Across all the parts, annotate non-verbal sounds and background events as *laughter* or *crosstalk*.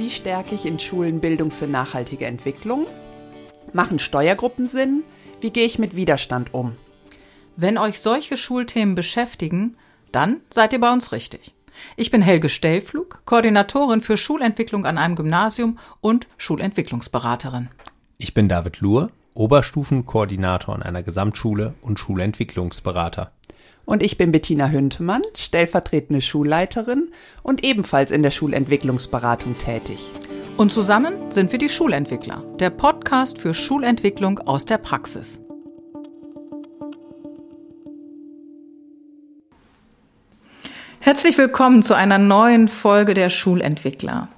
Wie stärke ich in Schulen Bildung für nachhaltige Entwicklung? Machen Steuergruppen Sinn? Wie gehe ich mit Widerstand um? Wenn euch solche Schulthemen beschäftigen, dann seid ihr bei uns richtig. Ich bin Helge Stellflug, Koordinatorin für Schulentwicklung an einem Gymnasium und Schulentwicklungsberaterin. Ich bin David Luhr, Oberstufenkoordinator an einer Gesamtschule und Schulentwicklungsberater. Und ich bin Bettina Hüntemann, stellvertretende Schulleiterin und ebenfalls in der Schulentwicklungsberatung tätig. Und zusammen sind wir die Schulentwickler, der Podcast für Schulentwicklung aus der Praxis. Herzlich willkommen zu einer neuen Folge der Schulentwickler.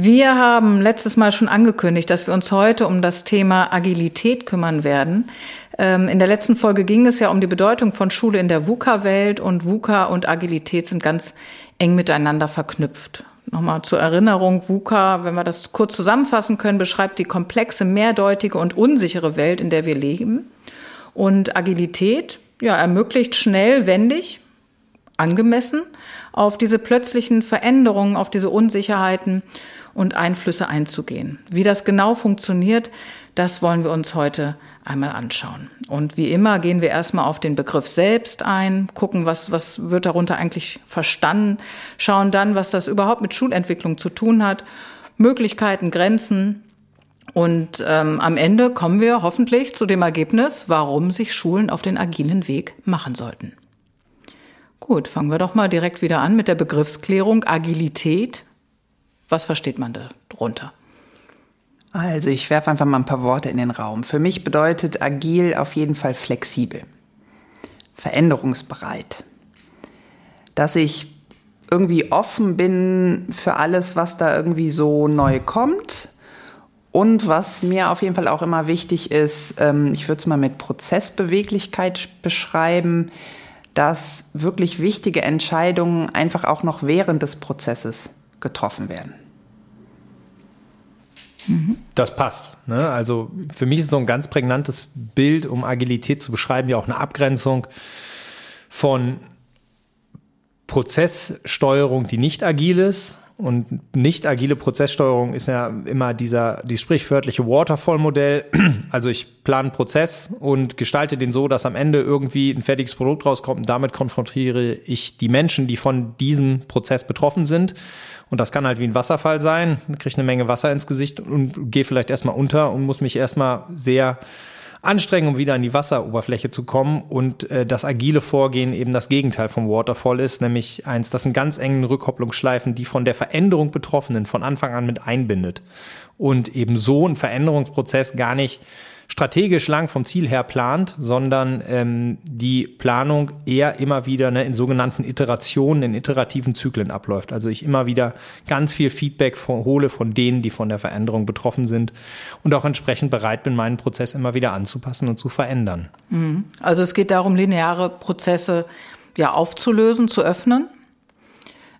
Wir haben letztes Mal schon angekündigt, dass wir uns heute um das Thema Agilität kümmern werden. Ähm, in der letzten Folge ging es ja um die Bedeutung von Schule in der VUCA-Welt und VUCA und Agilität sind ganz eng miteinander verknüpft. Nochmal zur Erinnerung, VUCA, wenn wir das kurz zusammenfassen können, beschreibt die komplexe, mehrdeutige und unsichere Welt, in der wir leben. Und Agilität ja, ermöglicht schnell, wendig, angemessen auf diese plötzlichen Veränderungen, auf diese Unsicherheiten und Einflüsse einzugehen. Wie das genau funktioniert, das wollen wir uns heute einmal anschauen. Und wie immer gehen wir erstmal auf den Begriff selbst ein, gucken, was, was wird darunter eigentlich verstanden, schauen dann, was das überhaupt mit Schulentwicklung zu tun hat, Möglichkeiten, Grenzen. Und ähm, am Ende kommen wir hoffentlich zu dem Ergebnis, warum sich Schulen auf den agilen Weg machen sollten. Gut, fangen wir doch mal direkt wieder an mit der Begriffsklärung Agilität. Was versteht man darunter? Also ich werfe einfach mal ein paar Worte in den Raum. Für mich bedeutet agil auf jeden Fall flexibel, veränderungsbereit, dass ich irgendwie offen bin für alles, was da irgendwie so neu kommt. Und was mir auf jeden Fall auch immer wichtig ist, ähm, ich würde es mal mit Prozessbeweglichkeit beschreiben, dass wirklich wichtige Entscheidungen einfach auch noch während des Prozesses getroffen werden. Das passt. Ne? Also für mich ist so ein ganz prägnantes Bild, um Agilität zu beschreiben, ja auch eine Abgrenzung von Prozesssteuerung, die nicht agil ist. Und nicht agile Prozesssteuerung ist ja immer dieser, die sprichwörtliche Waterfall-Modell. *clears throat* Also ich plane einen Prozess und gestalte den so, dass am Ende irgendwie ein fertiges Produkt rauskommt und damit konfrontiere ich die Menschen, die von diesem Prozess betroffen sind und das kann halt wie ein Wasserfall sein. Ich kriege eine Menge Wasser ins Gesicht und gehe vielleicht erstmal unter und muss mich erstmal sehr anstrengen, um wieder an die Wasseroberfläche zu kommen. Und äh, das agile Vorgehen eben das Gegenteil vom Waterfall ist, nämlich eins, das in ganz engen Rückkopplungsschleifen die von der Veränderung Betroffenen von Anfang an mit einbindet. Und eben so ein Veränderungsprozess gar nicht strategisch lang vom Ziel her plant, sondern ähm, die Planung eher immer wieder ne, in sogenannten Iterationen, in iterativen Zyklen abläuft. Also ich immer wieder ganz viel Feedback von, hole von denen, die von der Veränderung betroffen sind und auch entsprechend bereit bin, meinen Prozess immer wieder anzupassen und zu verändern. Mhm. Also es geht darum, lineare Prozesse ja aufzulösen, zu öffnen.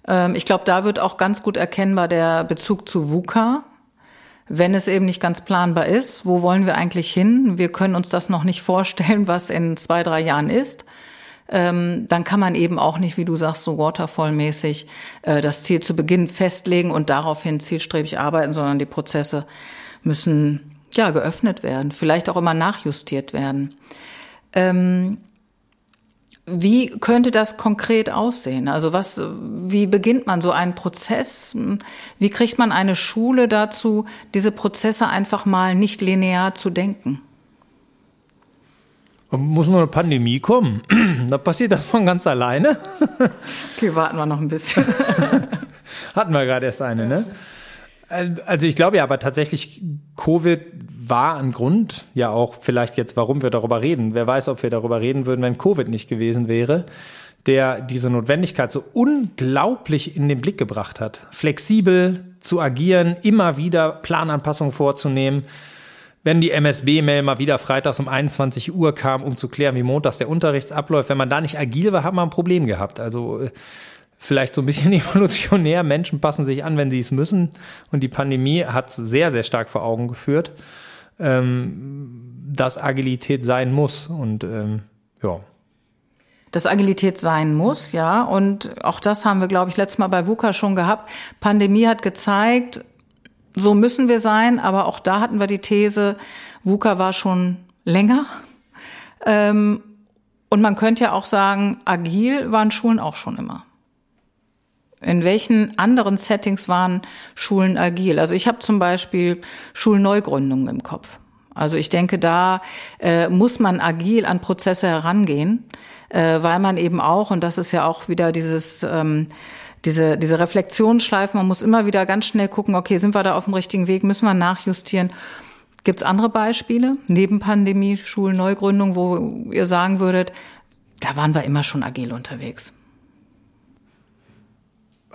Ähm, ich glaube, da wird auch ganz gut erkennbar der Bezug zu VUCA wenn es eben nicht ganz planbar ist, wo wollen wir eigentlich hin? Wir können uns das noch nicht vorstellen, was in zwei, drei Jahren ist. Ähm, dann kann man eben auch nicht, wie du sagst, so waterfall-mäßig äh, das Ziel zu Beginn festlegen und daraufhin zielstrebig arbeiten, sondern die Prozesse müssen ja geöffnet werden, vielleicht auch immer nachjustiert werden. Ähm, wie könnte das konkret aussehen? Also was, wie beginnt man so einen Prozess? Wie kriegt man eine Schule dazu, diese Prozesse einfach mal nicht linear zu denken? Muss nur eine Pandemie kommen. *clears throat* Da passiert das von ganz alleine. *laughs* Okay, warten wir noch ein bisschen. *laughs* Hatten wir gerade erst eine, ne? Also ich glaube ja, aber tatsächlich Covid war ein Grund, ja auch vielleicht jetzt, warum wir darüber reden. Wer weiß, ob wir darüber reden würden, wenn Covid nicht gewesen wäre, der diese Notwendigkeit so unglaublich in den Blick gebracht hat. Flexibel zu agieren, immer wieder Plananpassungen vorzunehmen. Wenn die MSB-Mail mal wieder freitags um 21 Uhr kam, um zu klären, wie montags der Unterrichtsabläuft, wenn man da nicht agil war, hat man ein Problem gehabt. Also äh, vielleicht so ein bisschen *laughs* evolutionär. Menschen passen sich an, wenn sie es müssen. Und die Pandemie hat sehr, sehr stark vor Augen geführt ähm, dass Agilität sein muss. Und ähm, ja. dass Agilität sein muss, ja. Und auch das haben wir, glaube ich, letztes Mal bei VUCA schon gehabt. Pandemie hat gezeigt, so müssen wir sein, aber auch da hatten wir die These, VUCA war schon länger. Ähm, und man könnte ja auch sagen, agil waren Schulen auch schon immer. In welchen anderen Settings waren Schulen agil? Also ich habe zum Beispiel Schulneugründungen im Kopf. Also ich denke, da äh, muss man agil an Prozesse herangehen, äh, weil man eben auch, und das ist ja auch wieder dieses, ähm, diese, diese Reflexionsschleife, man muss immer wieder ganz schnell gucken, okay, sind wir da auf dem richtigen Weg, müssen wir nachjustieren. Gibt es andere Beispiele neben Pandemie, Schulneugründung, wo ihr sagen würdet, da waren wir immer schon agil unterwegs?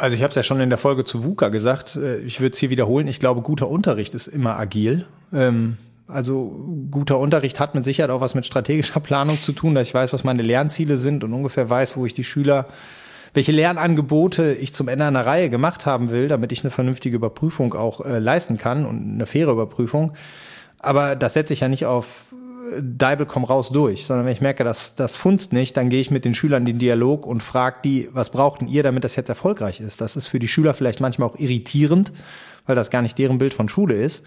Also ich habe es ja schon in der Folge zu VUCA gesagt. Äh, ich würde es hier wiederholen. Ich glaube, guter Unterricht ist immer agil. Ähm, also guter Unterricht hat mit Sicherheit auch was mit strategischer *laughs* Planung zu tun, dass ich weiß, was meine Lernziele sind und ungefähr weiß, wo ich die Schüler, welche Lernangebote ich zum Ende einer Reihe gemacht haben will, damit ich eine vernünftige Überprüfung auch äh, leisten kann und eine faire Überprüfung. Aber das setze ich ja nicht auf Deibel komm raus durch, sondern wenn ich merke, dass das funzt nicht, dann gehe ich mit den Schülern den Dialog und frage die, was brauchten ihr, damit das jetzt erfolgreich ist. Das ist für die Schüler vielleicht manchmal auch irritierend, weil das gar nicht deren Bild von Schule ist.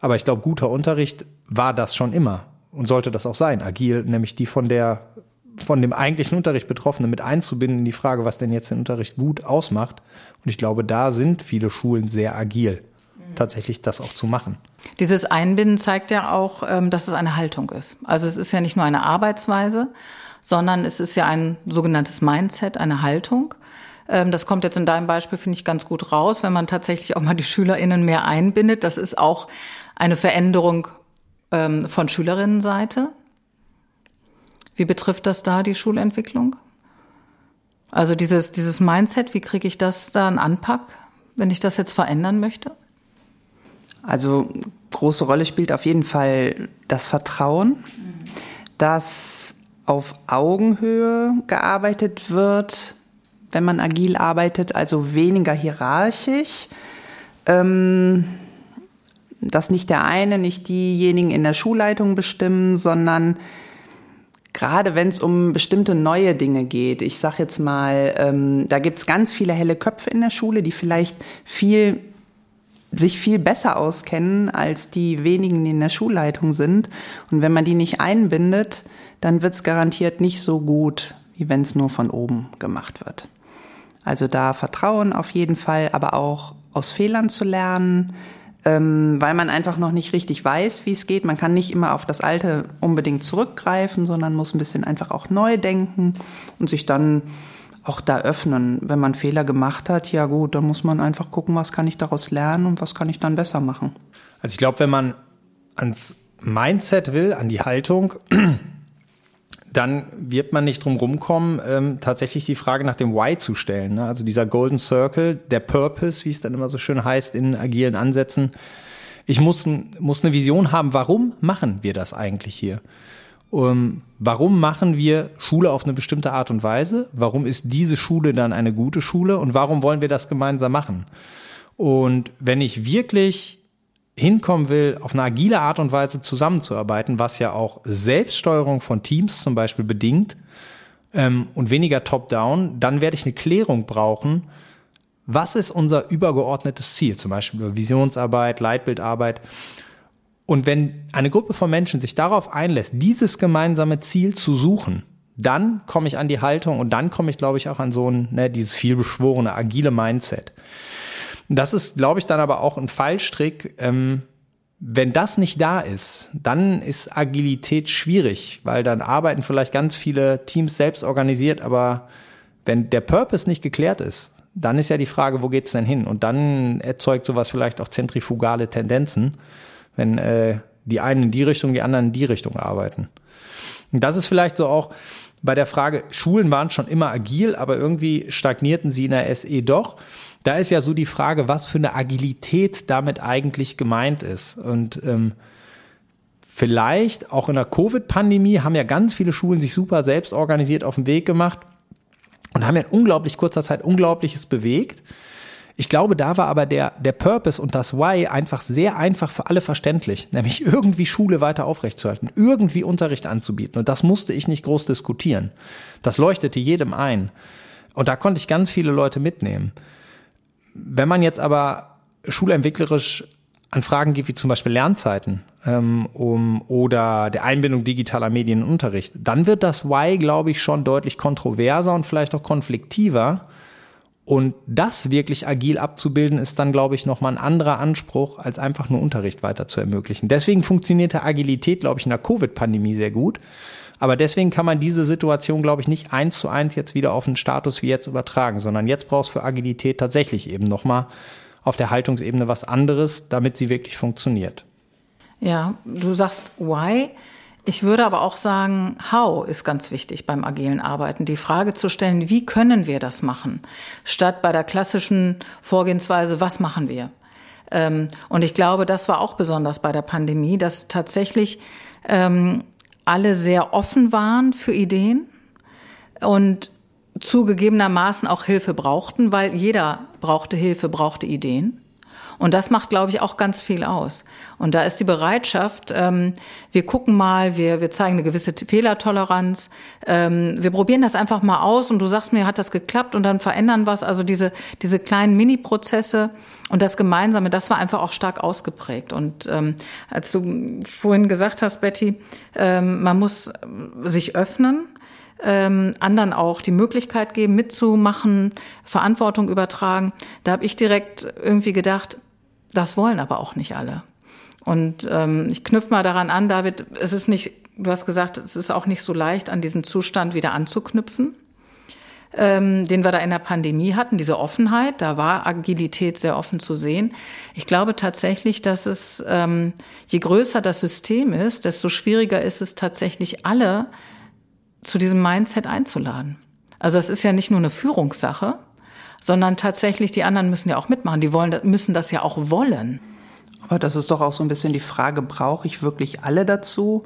Aber ich glaube, guter Unterricht war das schon immer und sollte das auch sein. Agil, nämlich die von der von dem eigentlichen Unterricht Betroffene mit einzubinden in die Frage, was denn jetzt den Unterricht gut ausmacht. Und ich glaube, da sind viele Schulen sehr agil, tatsächlich das auch zu machen. Dieses Einbinden zeigt ja auch, ähm, dass es eine Haltung ist. Also es ist ja nicht nur eine Arbeitsweise, sondern es ist ja ein sogenanntes Mindset, eine Haltung. Ähm, das kommt jetzt in deinem Beispiel, finde ich, ganz gut raus, wenn man tatsächlich auch mal die SchülerInnen mehr einbindet. Das ist auch eine Veränderung ähm, von Schülerinnenseite. Wie betrifft das da die Schulentwicklung? Also dieses, dieses Mindset, wie kriege ich das da einen Anpack, wenn ich das jetzt verändern möchte? Also große Rolle spielt auf jeden Fall das Vertrauen, dass auf Augenhöhe gearbeitet wird, wenn man agil arbeitet, also weniger hierarchisch. Ähm, dass nicht der eine, nicht diejenigen in der Schulleitung bestimmen, sondern gerade wenn es um bestimmte neue Dinge geht. Ich sage jetzt mal, ähm, da gibt's ganz viele helle Köpfe in der Schule, die vielleicht viel sich viel besser auskennen als die wenigen, die in der Schulleitung sind. Und wenn man die nicht einbindet, dann wird's garantiert nicht so gut, wie wenn es nur von oben gemacht wird. Also da Vertrauen auf jeden Fall, aber auch aus Fehlern zu lernen, ähm, weil man einfach noch nicht richtig weiß, wie es geht. Man kann nicht immer auf das Alte unbedingt zurückgreifen, sondern muss ein bisschen einfach auch neu denken und sich dann auch da öffnen. Wenn man Fehler gemacht hat, ja gut, dann muss man einfach gucken, was kann ich daraus lernen und was kann ich dann besser machen. Also ich glaube, wenn man ans Mindset will, an die Haltung, *clears throat* dann wird man nicht drum rumkommen, ähm, tatsächlich die Frage nach dem Why zu stellen. Ne? Also dieser Golden Circle, der Purpose, wie es dann immer so schön heißt in agilen Ansätzen. Ich muss, muss eine Vision haben, warum machen wir das eigentlich hier? Um, ähm, warum machen wir Schule auf eine bestimmte Art und Weise? Warum ist diese Schule dann eine gute Schule? Und warum wollen wir das gemeinsam machen? Und wenn ich wirklich hinkommen will, auf eine agile Art und Weise zusammenzuarbeiten, was ja auch Selbststeuerung von Teams zum Beispiel bedingt ähm, und weniger top-down, dann werde ich eine Klärung brauchen, was ist unser übergeordnetes Ziel, zum Beispiel Visionsarbeit, Leitbildarbeit. Und wenn eine Gruppe von Menschen sich darauf einlässt, dieses gemeinsame Ziel zu suchen, dann komme ich an die Haltung und dann komme ich, glaube ich, auch an so ein, ne, dieses vielbeschworene, agile Mindset. Das ist, glaube ich, dann aber auch ein Fallstrick. Ähm, wenn das nicht da ist, dann ist Agilität schwierig, weil dann arbeiten vielleicht ganz viele Teams selbst organisiert, aber wenn der Purpose nicht geklärt ist, dann ist ja die Frage, wo geht's denn hin? Und dann erzeugt sowas vielleicht auch zentrifugale Tendenzen, wenn äh, die einen in die Richtung, die anderen in die Richtung arbeiten. Und das ist vielleicht so auch bei der Frage, Schulen waren schon immer agil, aber irgendwie stagnierten sie in der SE doch. Da ist ja so die Frage, was für eine Agilität damit eigentlich gemeint ist. Und ähm, vielleicht auch in der Covid-Pandemie haben ja ganz viele Schulen sich super selbst organisiert auf den Weg gemacht und haben ja in unglaublich kurzer Zeit Unglaubliches bewegt. Ich glaube, da war aber der, der Purpose und das Why einfach sehr einfach für alle verständlich, nämlich irgendwie Schule weiter aufrechtzuerhalten, irgendwie Unterricht anzubieten. Und das musste ich nicht groß diskutieren. Das leuchtete jedem ein. Und da konnte ich ganz viele Leute mitnehmen. Wenn man jetzt aber schulentwicklerisch an Fragen geht, wie zum Beispiel Lernzeiten ähm, um, oder der Einbindung digitaler Medien in Unterricht, dann wird das Why, glaube ich, schon deutlich kontroverser und vielleicht auch konfliktiver. Und das wirklich agil abzubilden, ist dann, glaube ich, nochmal ein anderer Anspruch, als einfach nur Unterricht weiter zu ermöglichen. Deswegen funktionierte Agilität, glaube ich, in der Covid-Pandemie sehr gut. Aber deswegen kann man diese Situation, glaube ich, nicht eins zu eins jetzt wieder auf einen Status wie jetzt übertragen, sondern jetzt brauchst du für Agilität tatsächlich eben nochmal auf der Haltungsebene was anderes, damit sie wirklich funktioniert. Ja, du sagst why. Ich würde aber auch sagen, how ist ganz wichtig beim agilen Arbeiten. Die Frage zu stellen, wie können wir das machen? Statt bei der klassischen Vorgehensweise, was machen wir? Ähm, und ich glaube, das war auch besonders bei der Pandemie, dass tatsächlich ähm, alle sehr offen waren für Ideen und zugegebenermaßen auch Hilfe brauchten, weil jeder brauchte Hilfe, brauchte Ideen. Und das macht, glaube ich, auch ganz viel aus. Und da ist die Bereitschaft, ähm, wir gucken mal, wir, wir zeigen eine gewisse Fehlertoleranz, ähm, wir probieren das einfach mal aus und du sagst mir, hat das geklappt und dann verändern was. Also diese, diese kleinen Mini-Prozesse und das Gemeinsame, das war einfach auch stark ausgeprägt. Und ähm, als du vorhin gesagt hast, Betty, ähm, man muss sich öffnen, ähm, anderen auch die Möglichkeit geben, mitzumachen, Verantwortung übertragen. Da habe ich direkt irgendwie gedacht, das wollen aber auch nicht alle. Und ähm, ich knüpfe mal daran an, David, es ist nicht, du hast gesagt, es ist auch nicht so leicht, an diesen Zustand wieder anzuknüpfen, ähm, den wir da in der Pandemie hatten, diese Offenheit, da war Agilität sehr offen zu sehen. Ich glaube tatsächlich, dass es, ähm, je größer das System ist, desto schwieriger ist es tatsächlich, alle zu diesem Mindset einzuladen. Also es ist ja nicht nur eine Führungssache, sondern tatsächlich die anderen müssen ja auch mitmachen. Die wollen, müssen das ja auch wollen. Aber das ist doch auch so ein bisschen die Frage, brauche ich wirklich alle dazu?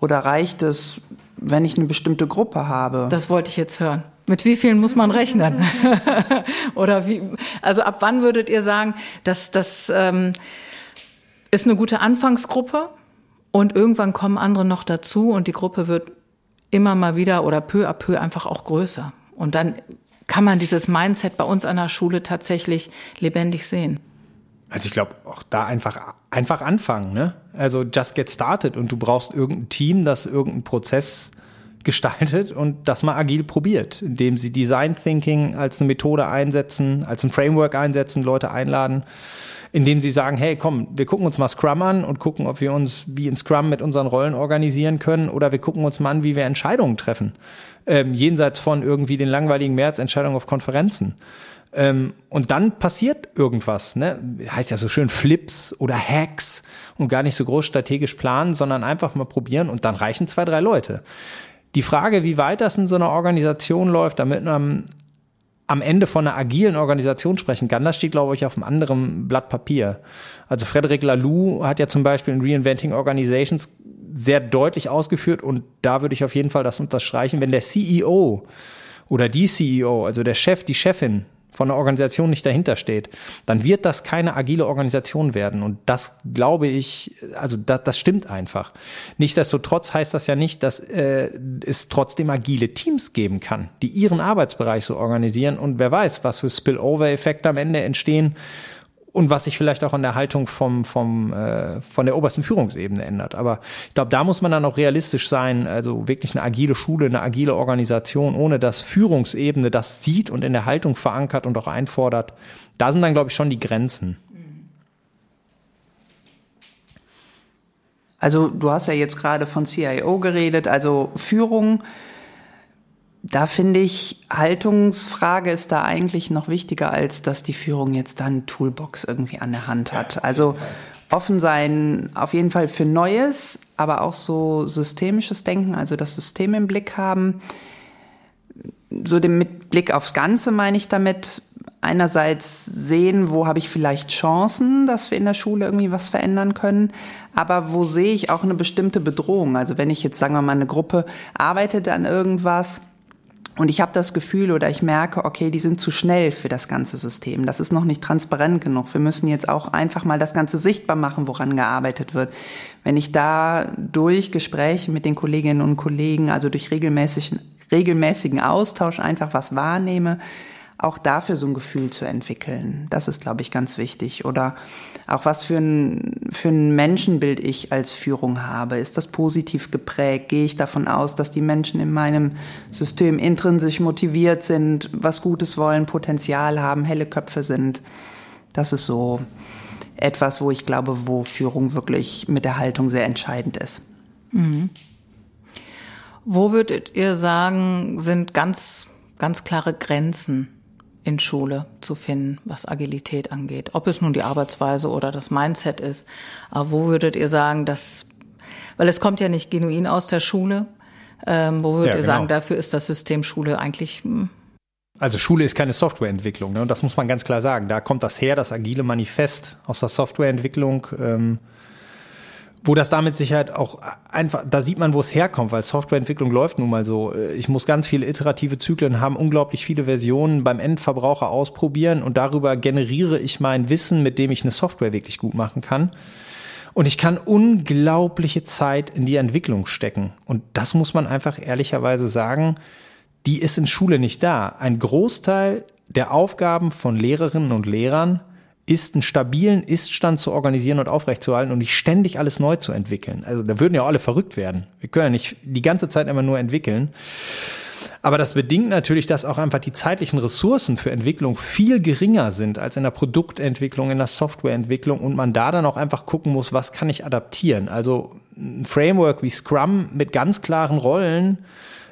Oder reicht es, wenn ich eine bestimmte Gruppe habe? Das wollte ich jetzt hören. Mit wie vielen muss man rechnen? *laughs* Oder wie, also ab wann würdet ihr sagen, dass das ähm, ist eine gute Anfangsgruppe und irgendwann kommen andere noch dazu und die Gruppe wird immer mal wieder oder peu à peu einfach auch größer. Und dann kann man dieses Mindset bei uns an der Schule tatsächlich lebendig sehen. Also ich glaube, auch da einfach, einfach anfangen, ne? Also just get started und du brauchst irgendein Team, das irgendeinen Prozess gestaltet und das mal agil probiert, indem sie Design Thinking als eine Methode einsetzen, als ein Framework einsetzen, Leute einladen, indem sie sagen, hey, komm, wir gucken uns mal Scrum an und gucken, ob wir uns wie in Scrum mit unseren Rollen organisieren können oder wir gucken uns mal an, wie wir Entscheidungen treffen ähm, jenseits von irgendwie den langweiligen Märzentscheidungen auf Konferenzen. Ähm, und dann passiert irgendwas, ne? Heißt ja so schön Flips oder Hacks und gar nicht so groß strategisch planen, sondern einfach mal probieren und dann reichen zwei, drei Leute. Die Frage, wie weit das in so einer Organisation läuft, damit man am Ende von einer agilen Organisation sprechen kann, das steht, glaube ich, auf einem anderen Blatt Papier. Also Frederic Laloux hat ja zum Beispiel in Reinventing Organizations sehr deutlich ausgeführt und da würde ich auf jeden Fall das unterstreichen, wenn der CEO oder die CEO, also der Chef, die Chefin von der Organisation nicht dahinter steht, dann wird das keine agile Organisation werden. Und das glaube ich, also das, das stimmt einfach. Nichtsdestotrotz heißt das ja nicht, dass äh, es trotzdem agile Teams geben kann, die ihren Arbeitsbereich so organisieren. Und wer weiß, was für Spillover-Effekte am Ende entstehen und was sich vielleicht auch an der Haltung vom, vom, äh, von der obersten Führungsebene ändert. Aber ich glaube, da muss man dann auch realistisch sein, also wirklich eine agile Schule, eine agile Organisation, ohne dass Führungsebene das sieht und in der Haltung verankert und auch einfordert. Da sind dann, glaube ich, schon die Grenzen. Also du hast ja jetzt gerade von CIO geredet, also Führung da finde ich, Haltungsfrage ist da eigentlich noch wichtiger, als dass die Führung jetzt dann Toolbox irgendwie an der Hand hat. Also offen sein, auf jeden Fall für Neues, aber auch so systemisches Denken, also das System im Blick haben. So dem mit Blick aufs Ganze meine ich damit, einerseits sehen, wo habe ich vielleicht Chancen, dass wir in der Schule irgendwie was verändern können, aber wo sehe ich auch eine bestimmte Bedrohung. Also wenn ich jetzt, sagen wir mal, eine Gruppe arbeitet an irgendwas, Und ich habe das Gefühl oder ich merke, okay, die sind zu schnell für das ganze System. Das ist noch nicht transparent genug. Wir müssen jetzt auch einfach mal das Ganze sichtbar machen, woran gearbeitet wird. Wenn ich da durch Gespräche mit den Kolleginnen und Kollegen, also durch regelmäßigen, regelmäßigen Austausch einfach was wahrnehme, auch dafür so ein Gefühl zu entwickeln. Das ist, glaube ich, ganz wichtig. Oder auch was für ein, für ein Menschenbild ich als Führung habe. Ist das positiv geprägt? Gehe ich davon aus, dass die Menschen in meinem System intrinsisch motiviert sind, was Gutes wollen, Potenzial haben, helle Köpfe sind? Das ist so etwas, wo ich glaube, wo Führung wirklich mit der Haltung sehr entscheidend ist. Mhm. Wo würdet ihr sagen, sind ganz, ganz klare Grenzen in Schule zu finden, was Agilität angeht. Ob es nun die Arbeitsweise oder das Mindset ist. Aber wo würdet ihr sagen, dass, weil es kommt ja nicht genuin aus der Schule, ähm, wo würdet ja, ihr genau. sagen, dafür ist das System Schule eigentlich hm, also Schule ist keine Softwareentwicklung, ne? Und das muss man ganz klar sagen. Da kommt das her, das agile Manifest aus der Softwareentwicklung. Ähm, wo das damit Sicherheit auch einfach, da sieht man, wo es herkommt, weil Softwareentwicklung läuft nun mal so. Ich muss ganz viele iterative Zyklen haben, unglaublich viele Versionen beim Endverbraucher ausprobieren und darüber generiere ich mein Wissen, mit dem ich eine Software wirklich gut machen kann. Und ich kann unglaubliche Zeit in die Entwicklung stecken. Und das muss man einfach ehrlicherweise sagen, die ist in Schule nicht da. Ein Großteil der Aufgaben von Lehrerinnen und Lehrern ist, einen stabilen Iststand zu organisieren und aufrechtzuerhalten und nicht ständig alles neu zu entwickeln. Also da würden ja alle verrückt werden. Wir können ja nicht die ganze Zeit immer nur entwickeln. Aber das bedingt natürlich, dass auch einfach die zeitlichen Ressourcen für Entwicklung viel geringer sind als in der Produktentwicklung, in der Softwareentwicklung und man da dann auch einfach gucken muss, was kann ich adaptieren. Also ein Framework wie Scrum mit ganz klaren Rollen,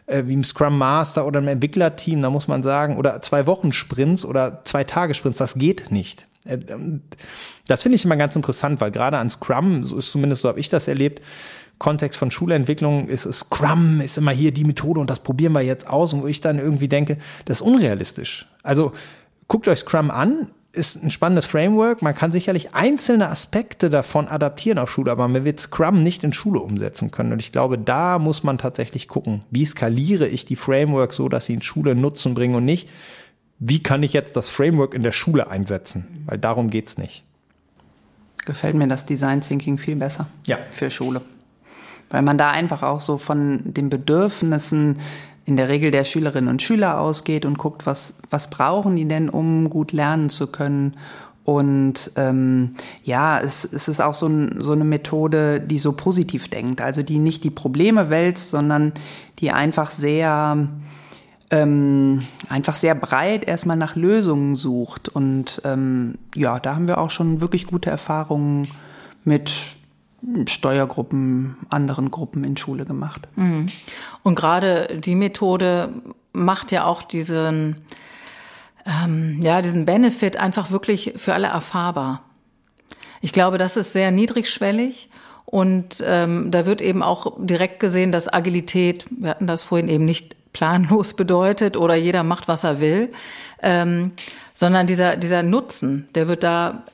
äh, wie im Scrum Master oder im Entwicklerteam, da muss man sagen, oder zwei Wochen Sprints oder zwei Tage Sprints, das geht nicht. Äh, das finde ich immer ganz interessant, weil gerade an Scrum, so ist zumindest so habe ich das erlebt, Kontext von Schulentwicklung ist Scrum ist immer hier die Methode und das probieren wir jetzt aus und wo ich dann irgendwie denke, das ist unrealistisch. Also guckt euch Scrum an, ist ein spannendes Framework. Man kann sicherlich einzelne Aspekte davon adaptieren auf Schule, aber man wird Scrum nicht in Schule umsetzen können. Und ich glaube, da muss man tatsächlich gucken, wie skaliere ich die Frameworks so, dass sie in Schule Nutzen bringen und nicht, wie kann ich jetzt das Framework in der Schule einsetzen? Weil darum geht's nicht. Gefällt mir das Design Thinking viel besser ja. für Schule. Weil man da einfach auch so von den Bedürfnissen in der Regel der Schülerinnen und Schüler ausgeht und guckt, was, was brauchen die denn, um gut lernen zu können. Und ähm, ja, es, es ist auch so, ein, so eine Methode, die so positiv denkt, also die nicht die Probleme wälzt, sondern die einfach sehr ähm, einfach sehr breit erstmal nach Lösungen sucht. Und ähm, ja, da haben wir auch schon wirklich gute Erfahrungen mit Steuergruppen, anderen Gruppen in Schule gemacht. Mhm. Und gerade die Methode macht ja auch diesen, ähm, ja, diesen Benefit einfach wirklich für alle erfahrbar. Ich glaube, das ist sehr niedrigschwellig und ähm, da wird eben auch direkt gesehen, dass Agilität, wir hatten das vorhin eben nicht planlos *laughs* bedeutet oder jeder macht, was er will, ähm, sondern dieser, dieser Nutzen, der wird da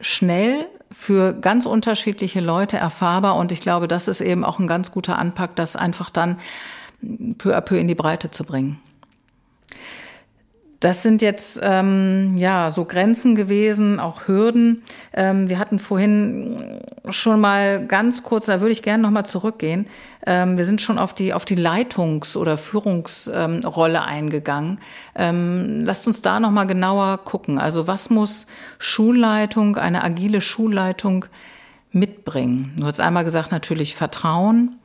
schnell für ganz unterschiedliche Leute erfahrbar und ich glaube, das ist eben auch ein ganz guter Anpack, das einfach dann peu à peu in die Breite zu bringen. Das sind jetzt ähm, ja so Grenzen gewesen, auch Hürden. Ähm, wir hatten vorhin schon mal ganz kurz, da würde ich gerne noch mal zurückgehen. Ähm, wir sind schon auf die auf die Leitungs- oder Führungsrolle eingegangen. Ähm, lasst uns da noch mal genauer gucken. Also was muss Schulleitung, eine agile Schulleitung mitbringen? Du hast einmal gesagt natürlich Vertrauen.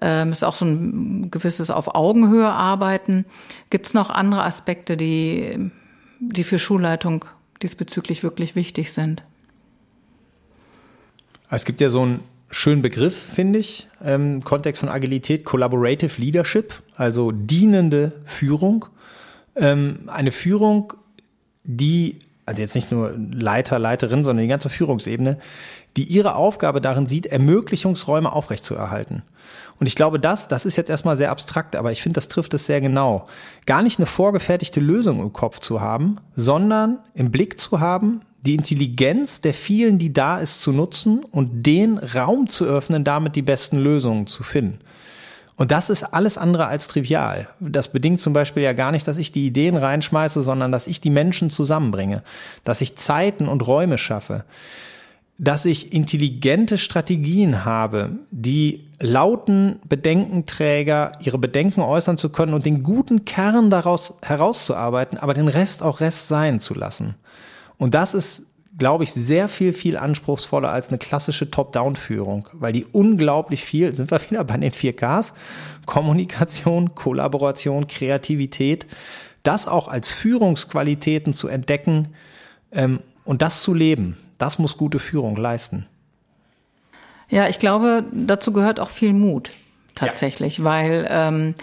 Ähm, ist auch so ein gewisses auf Augenhöhe arbeiten. Gibt es noch andere Aspekte, die, die für Schulleitung diesbezüglich wirklich wichtig sind? Es gibt ja so einen schönen Begriff, finde ich, im Kontext von Agilität, Collaborative Leadership, also dienende Führung. Ähm, eine Führung, die, also jetzt nicht nur Leiter, Leiterin, sondern die ganze Führungsebene, die ihre Aufgabe darin sieht, Ermöglichungsräume aufrechtzuerhalten. Und ich glaube, das, das ist jetzt erstmal sehr abstrakt, aber ich finde, das trifft es sehr genau. Gar nicht eine vorgefertigte Lösung im Kopf zu haben, sondern im Blick zu haben, die Intelligenz der vielen, die da ist, zu nutzen und den Raum zu öffnen, damit die besten Lösungen zu finden. Und das ist alles andere als trivial. Das bedingt zum Beispiel ja gar nicht, dass ich die Ideen reinschmeiße, sondern dass ich die Menschen zusammenbringe, dass ich Zeiten und Räume schaffe, dass ich intelligente Strategien habe, die lauten Bedenkenträger ihre Bedenken äußern zu können und den guten Kern daraus herauszuarbeiten, aber den Rest auch Rest sein zu lassen. Und das ist glaube ich, sehr viel, viel anspruchsvoller als eine klassische Top-Down-Führung, weil die unglaublich viel, sind wir wieder bei den 4Ks, Kommunikation, Kollaboration, Kreativität, das auch als Führungsqualitäten zu entdecken ähm, und das zu leben, das muss gute Führung leisten. Ja, ich glaube, dazu gehört auch viel Mut tatsächlich, ja. weil ähm,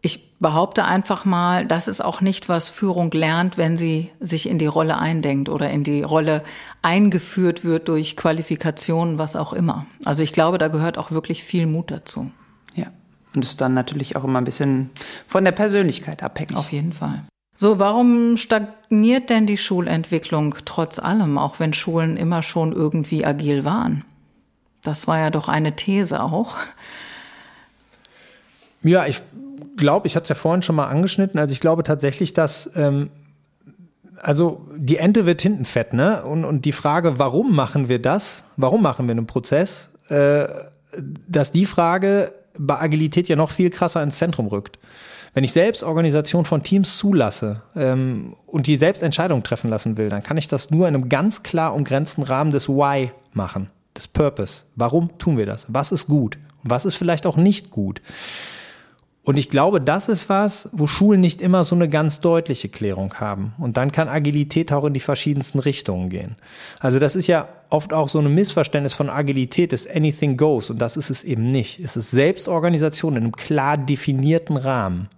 ich behaupte einfach mal, das ist auch nicht, was Führung lernt, wenn sie sich in die Rolle eindenkt oder in die Rolle eingeführt wird durch Qualifikationen, was auch immer. Also ich glaube, da gehört auch wirklich viel Mut dazu. Ja. Und ist dann natürlich auch immer ein bisschen von der Persönlichkeit abhängig. Auf jeden Fall. So, warum stagniert denn die Schulentwicklung trotz allem, auch wenn Schulen immer schon irgendwie agil waren? Das war ja doch eine These auch. Ja, ich glaube, ich hatte es ja vorhin schon mal angeschnitten, also ich glaube tatsächlich, dass ähm, also die Ente wird hinten fett, ne? Und, und die Frage, warum machen wir das? Warum machen wir einen Prozess? Äh, dass die Frage bei Agilität ja noch viel krasser ins Zentrum rückt. Wenn ich selbst Organisation von Teams zulasse ähm, und die selbst Entscheidungen treffen lassen will, dann kann ich das nur in einem ganz klar umgrenzten Rahmen des Why machen, des Purpose. Warum tun wir das? Was ist gut? Was ist vielleicht auch nicht gut? Und ich glaube, das ist was, wo Schulen nicht immer so eine ganz deutliche Klärung haben. Und dann kann Agilität auch in die verschiedensten Richtungen gehen. Also das ist ja oft auch so ein Missverständnis von Agilität, dass anything goes. Und das ist es eben nicht. Es ist Selbstorganisation in einem klar definierten Rahmen.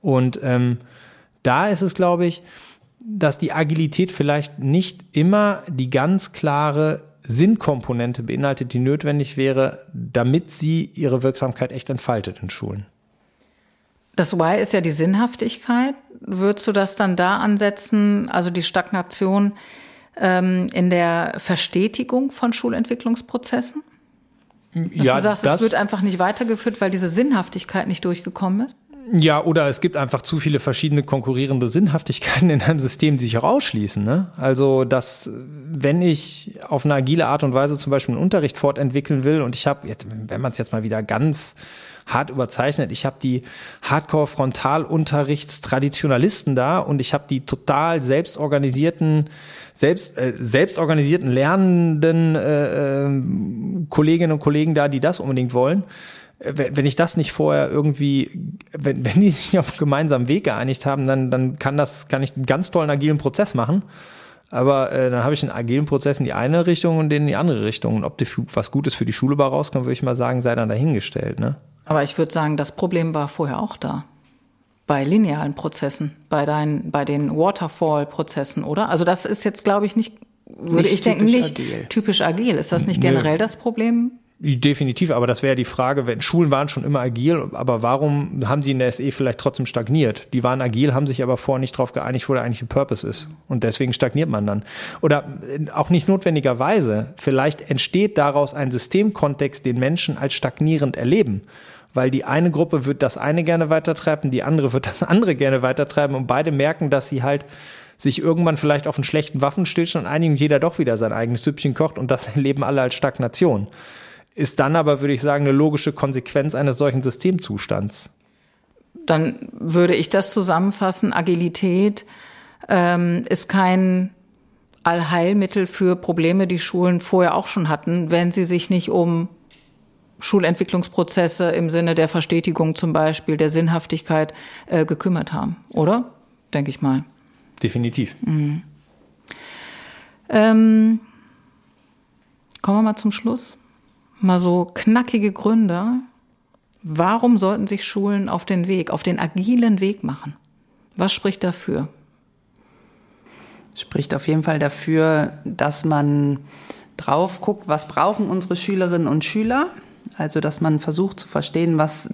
Und ähm, da ist es, glaube ich, dass die Agilität vielleicht nicht immer die ganz klare Sinnkomponente beinhaltet, die notwendig wäre, damit sie ihre Wirksamkeit echt entfaltet in Schulen. Das Why ist ja die Sinnhaftigkeit. Würdest du das dann da ansetzen, also die Stagnation ähm, in der Verstetigung von Schulentwicklungsprozessen? Dass ja, du sagst, es wird einfach nicht weitergeführt, weil diese Sinnhaftigkeit nicht durchgekommen ist? Ja, oder es gibt einfach zu viele verschiedene konkurrierende Sinnhaftigkeiten in einem System, die sich auch ausschließen. Ne? Also, dass wenn ich auf eine agile Art und Weise zum Beispiel einen Unterricht fortentwickeln will und ich habe jetzt, wenn man es jetzt mal wieder ganz hart überzeichnet. Ich habe die Hardcore-Frontalunterrichtstraditionalisten da und ich habe die total selbstorganisierten, selbst, äh, selbstorganisierten lernenden äh, äh, Kolleginnen und Kollegen da, die das unbedingt wollen wenn ich das nicht vorher irgendwie, wenn, wenn die sich auf einen gemeinsamen Weg geeinigt haben, dann, dann kann das, kann ich einen ganz tollen agilen Prozess machen. Aber äh, dann habe ich einen agilen Prozess in die eine Richtung und den in die andere Richtung. Und ob die, was Gutes für die Schule bei rauskommt, würde ich mal sagen, sei dann dahingestellt. Ne? Aber ich würde sagen, das Problem war vorher auch da. Bei linearen Prozessen, bei, deinen, bei den Waterfall-Prozessen, oder? Also das ist jetzt, glaube ich, nicht, würde nicht ich denken, nicht agil. typisch agil. Ist das nicht generell Nö. das Problem? Definitiv, aber das wäre die Frage, wenn Schulen waren schon immer agil, aber warum haben sie in der SE vielleicht trotzdem stagniert? Die waren agil, haben sich aber vorher nicht darauf geeinigt, wo der eigentliche Purpose ist. Und deswegen stagniert man dann. Oder äh, auch nicht notwendigerweise. Vielleicht entsteht daraus ein Systemkontext, den Menschen als stagnierend erleben weil die eine Gruppe wird das eine gerne weitertreiben, die andere wird das andere gerne weitertreiben und beide merken, dass sie halt sich irgendwann vielleicht auf einen schlechten Waffenstillstand einigen und jeder doch wieder sein eigenes Süppchen kocht und das *laughs* erleben alle als Stagnation ist dann aber, würde ich sagen, eine logische Konsequenz eines solchen Systemzustands. Dann würde ich das zusammenfassen. Agilität ähm, ist kein Allheilmittel für Probleme, die Schulen vorher auch schon hatten, wenn sie sich nicht um Schulentwicklungsprozesse im Sinne der Verstetigung zum Beispiel, der Sinnhaftigkeit äh, gekümmert haben, oder? Denke ich mal. Definitiv. Mhm. Ähm, kommen wir mal zum Schluss mal so knackige Gründe. Warum sollten sich Schulen auf den Weg, auf den agilen Weg machen? Was spricht dafür? Spricht auf jeden Fall dafür, dass man drauf guckt, was brauchen unsere Schülerinnen und Schüler. Also, dass man versucht zu verstehen, was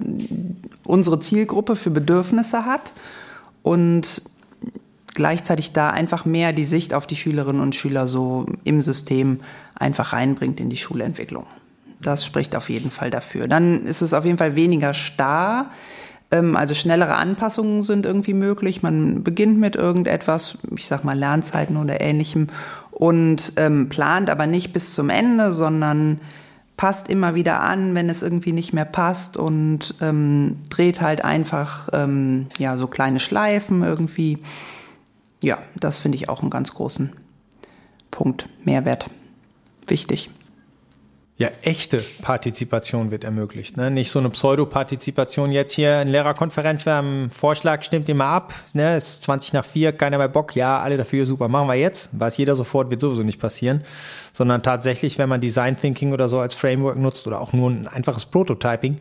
unsere Zielgruppe für Bedürfnisse hat und gleichzeitig da einfach mehr die Sicht auf die Schülerinnen und Schüler so im System einfach reinbringt in die Schulentwicklung. Das spricht auf jeden Fall dafür. Dann ist es auf jeden Fall weniger starr. Ähm, also schnellere Anpassungen sind irgendwie möglich. Man beginnt mit irgendetwas, ich sag mal Lernzeiten oder ähnlichem und ähm, plant aber nicht bis zum Ende, sondern passt immer wieder an, wenn es irgendwie nicht mehr passt und ähm, dreht halt einfach ähm, ja so kleine Schleifen irgendwie. Ja, das finde ich auch einen ganz großen Punkt. Mehrwert. Wichtig. Ja, echte Partizipation wird ermöglicht. Ne? Nicht so eine Pseudopartizipation jetzt hier in Lehrerkonferenz, wir haben einen Vorschlag, stimmt immer ab, ne? ist 20 nach 4, keiner mehr Bock, ja, alle dafür, super, machen wir jetzt. Weiß jeder sofort, wird sowieso nicht passieren. Sondern tatsächlich, wenn man Design Thinking oder so als Framework nutzt oder auch nur ein einfaches Prototyping,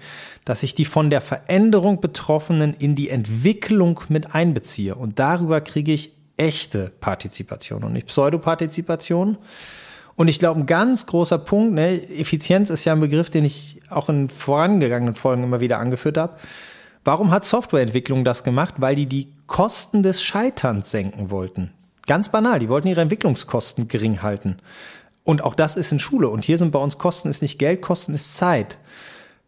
dass ich die von der Veränderung Betroffenen in die Entwicklung mit einbeziehe. Und darüber kriege ich echte Partizipation und nicht Pseudopartizipation. Und ich glaube, ein ganz großer Punkt, ne, Effizienz ist ja ein Begriff, den ich auch in vorangegangenen Folgen immer wieder angeführt habe. Warum hat Softwareentwicklung das gemacht? Weil die die Kosten des Scheiterns senken wollten. Ganz banal, die wollten ihre Entwicklungskosten gering halten. Und auch das ist in Schule. Und hier sind bei uns Kosten ist nicht Geld, Kosten ist Zeit.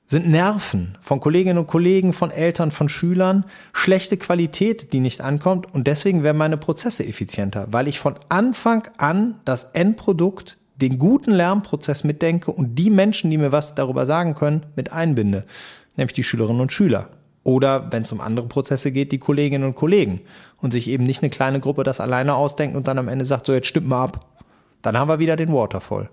Sind Nerven von Kolleginnen und Kollegen, von Eltern, von Schülern, schlechte Qualität, die nicht ankommt. Und deswegen werden meine Prozesse effizienter, weil ich von Anfang an das Endprodukt den guten Lernprozess mitdenke und die Menschen, die mir was darüber sagen können, mit einbinde, nämlich die Schülerinnen und Schüler. Oder wenn es um andere Prozesse geht, die Kolleginnen und Kollegen und sich eben nicht eine kleine Gruppe das alleine ausdenkt und dann am Ende sagt, so jetzt stimmt mal ab. Dann haben wir wieder den Waterfall.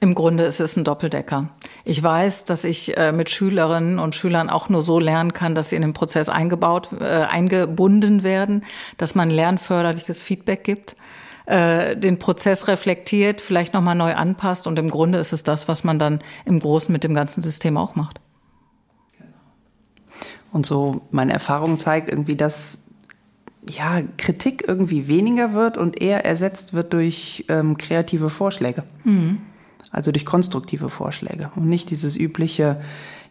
Im Grunde ist es ein Doppeldecker. Ich weiß, dass ich äh, mit Schülerinnen und Schülern auch nur so lernen kann, dass sie in den Prozess eingebaut, äh, eingebunden werden, dass man lernförderliches Feedback gibt äh, den Prozess reflektiert, vielleicht nochmal neu anpasst und im Grunde ist es das, was man dann im Großen mit dem ganzen System auch macht. Und so meine Erfahrung zeigt irgendwie, dass ja, Kritik irgendwie weniger wird und eher ersetzt wird durch ähm, kreative Vorschläge. Mhm. Also durch konstruktive Vorschläge und nicht dieses übliche,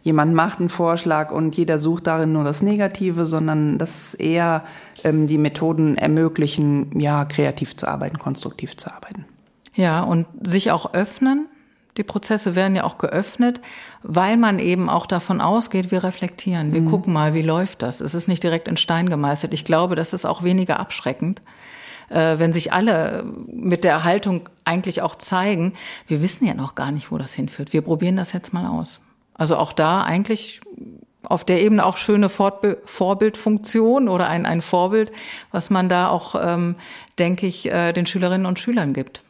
jemand macht einen Vorschlag und jeder sucht darin nur das Negative, sondern dass eher ähm, die Methoden ermöglichen, ja, kreativ zu arbeiten, konstruktiv zu arbeiten. Ja, und sich auch öffnen. Die Prozesse werden ja auch geöffnet, weil man eben auch davon ausgeht, wir reflektieren, wir mhm. gucken mal, wie läuft das. Es ist nicht direkt in Stein gemeißelt. Ich glaube, das ist auch weniger abschreckend, äh, wenn sich alle mit der Haltung eigentlich auch zeigen, wir wissen ja noch gar nicht, wo das hinführt. Wir probieren das jetzt mal aus. Also auch da eigentlich auf der Ebene auch schöne Fortbe Vorbildfunktion oder ein, ein Vorbild, was man da auch, ähm, denke ich, äh, den Schülerinnen und Schülern gibt.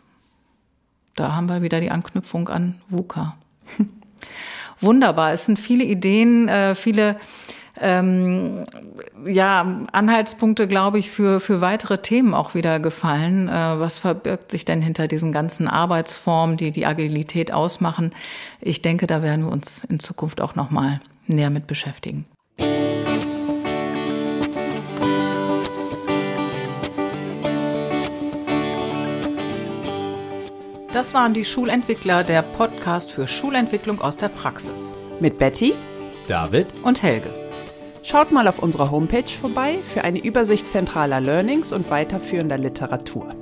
Da haben wir wieder die Anknüpfung an VUCA. *laughs* Wunderbar. Es sind viele Ideen, äh, viele ähm, ja, Anhaltspunkte, glaube ich, für, für weitere Themen auch wieder gefallen. Äh, was verbirgt sich denn hinter diesen ganzen Arbeitsformen, die die Agilität ausmachen? Ich denke, da werden wir uns in Zukunft auch nochmal näher mit beschäftigen. Das waren die Schulentwickler, der Podcast für Schulentwicklung aus der Praxis. Mit Betty, David und Helge. Schaut mal auf unserer Homepage vorbei für eine Übersicht zentraler Learnings und weiterführender Literatur.